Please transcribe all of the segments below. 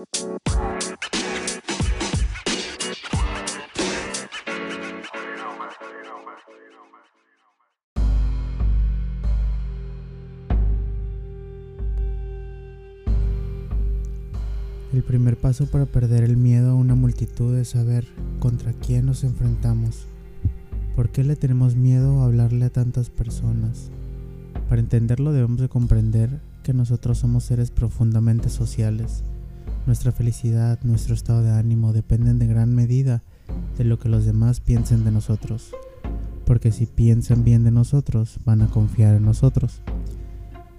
El primer paso para perder el miedo a una multitud es saber contra quién nos enfrentamos. ¿Por qué le tenemos miedo a hablarle a tantas personas? Para entenderlo debemos de comprender que nosotros somos seres profundamente sociales. Nuestra felicidad, nuestro estado de ánimo dependen de gran medida de lo que los demás piensen de nosotros. Porque si piensan bien de nosotros, van a confiar en nosotros.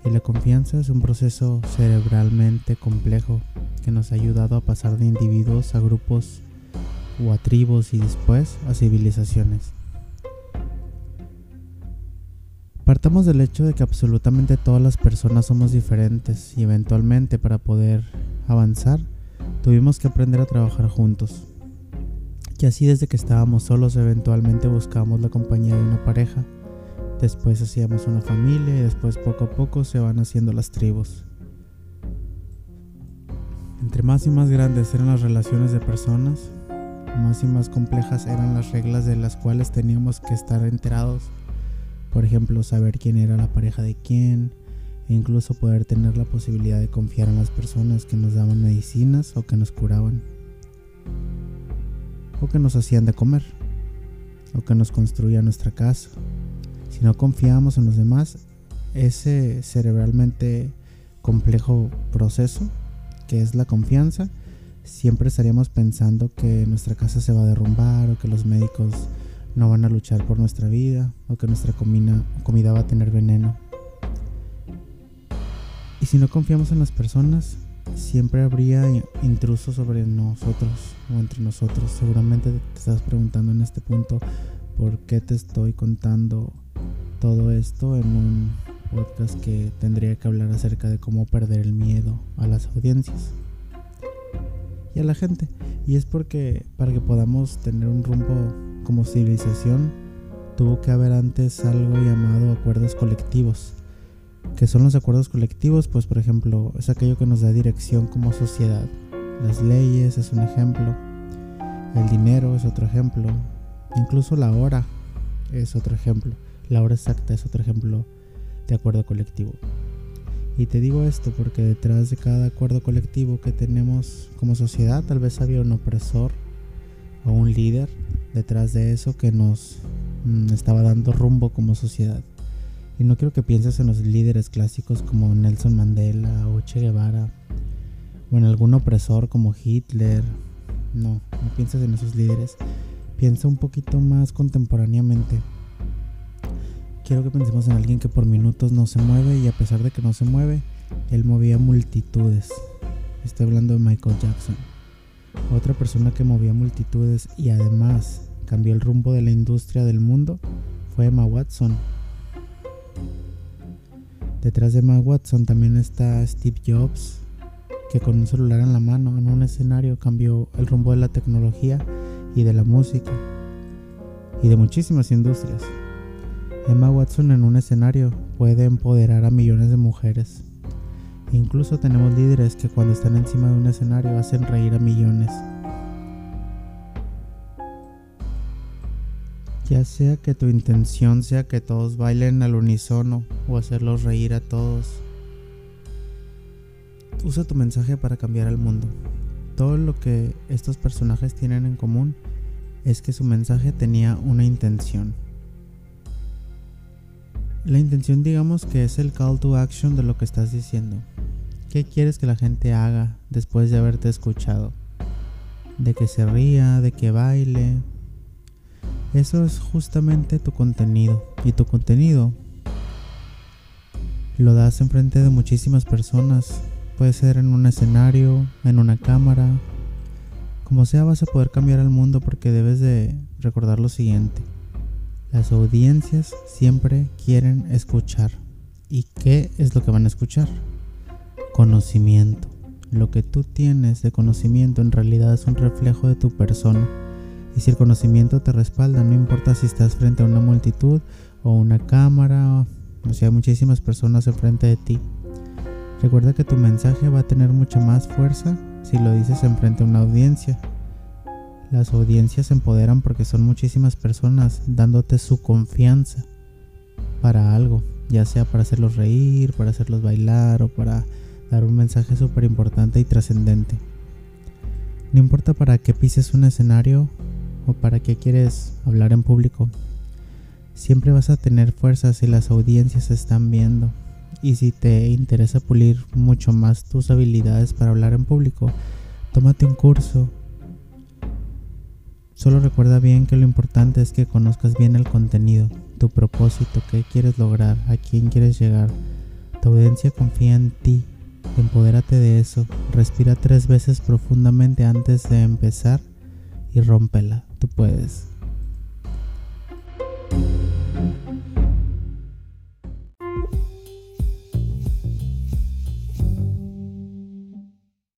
Y la confianza es un proceso cerebralmente complejo que nos ha ayudado a pasar de individuos a grupos o a tribus y después a civilizaciones. Partamos del hecho de que absolutamente todas las personas somos diferentes y eventualmente para poder avanzar tuvimos que aprender a trabajar juntos. Y así desde que estábamos solos eventualmente buscábamos la compañía de una pareja, después hacíamos una familia y después poco a poco se van haciendo las tribus. Entre más y más grandes eran las relaciones de personas, más y más complejas eran las reglas de las cuales teníamos que estar enterados. Por ejemplo, saber quién era la pareja de quién, e incluso poder tener la posibilidad de confiar en las personas que nos daban medicinas o que nos curaban, o que nos hacían de comer, o que nos construían nuestra casa. Si no confiábamos en los demás, ese cerebralmente complejo proceso que es la confianza, siempre estaríamos pensando que nuestra casa se va a derrumbar o que los médicos no van a luchar por nuestra vida o que nuestra comida, comida va a tener veneno. Y si no confiamos en las personas, siempre habría intrusos sobre nosotros o entre nosotros. Seguramente te estás preguntando en este punto por qué te estoy contando todo esto en un podcast que tendría que hablar acerca de cómo perder el miedo a las audiencias y a la gente. Y es porque para que podamos tener un rumbo como civilización, tuvo que haber antes algo llamado acuerdos colectivos. que son los acuerdos colectivos? Pues por ejemplo, es aquello que nos da dirección como sociedad. Las leyes es un ejemplo. El dinero es otro ejemplo. Incluso la hora es otro ejemplo. La hora exacta es otro ejemplo de acuerdo colectivo. Y te digo esto porque detrás de cada acuerdo colectivo que tenemos como sociedad tal vez había un opresor o un líder detrás de eso que nos mm, estaba dando rumbo como sociedad. Y no quiero que pienses en los líderes clásicos como Nelson Mandela o Che Guevara o en algún opresor como Hitler. No, no pienses en esos líderes. Piensa un poquito más contemporáneamente quiero que pensemos en alguien que por minutos no se mueve y a pesar de que no se mueve, él movía multitudes. Estoy hablando de Michael Jackson. Otra persona que movía multitudes y además cambió el rumbo de la industria del mundo fue Emma Watson. Detrás de Emma Watson también está Steve Jobs, que con un celular en la mano en un escenario cambió el rumbo de la tecnología y de la música y de muchísimas industrias. Emma Watson en un escenario puede empoderar a millones de mujeres. Incluso tenemos líderes que cuando están encima de un escenario hacen reír a millones. Ya sea que tu intención sea que todos bailen al unísono o hacerlos reír a todos. Usa tu mensaje para cambiar el mundo. Todo lo que estos personajes tienen en común es que su mensaje tenía una intención. La intención digamos que es el call to action de lo que estás diciendo. ¿Qué quieres que la gente haga después de haberte escuchado? De que se ría, de que baile. Eso es justamente tu contenido. Y tu contenido lo das enfrente de muchísimas personas. Puede ser en un escenario, en una cámara. Como sea vas a poder cambiar el mundo porque debes de recordar lo siguiente. Las audiencias siempre quieren escuchar. ¿Y qué es lo que van a escuchar? Conocimiento. Lo que tú tienes de conocimiento en realidad es un reflejo de tu persona. Y si el conocimiento te respalda, no importa si estás frente a una multitud o una cámara, o sea, hay muchísimas personas enfrente de ti. Recuerda que tu mensaje va a tener mucha más fuerza si lo dices enfrente a una audiencia. Las audiencias se empoderan porque son muchísimas personas dándote su confianza para algo, ya sea para hacerlos reír, para hacerlos bailar o para dar un mensaje súper importante y trascendente. No importa para qué pises un escenario o para qué quieres hablar en público, siempre vas a tener fuerza si las audiencias están viendo. Y si te interesa pulir mucho más tus habilidades para hablar en público, tómate un curso. Solo recuerda bien que lo importante es que conozcas bien el contenido, tu propósito, qué quieres lograr, a quién quieres llegar. Tu audiencia confía en ti. Empodérate de eso. Respira tres veces profundamente antes de empezar y rómpela. Tú puedes.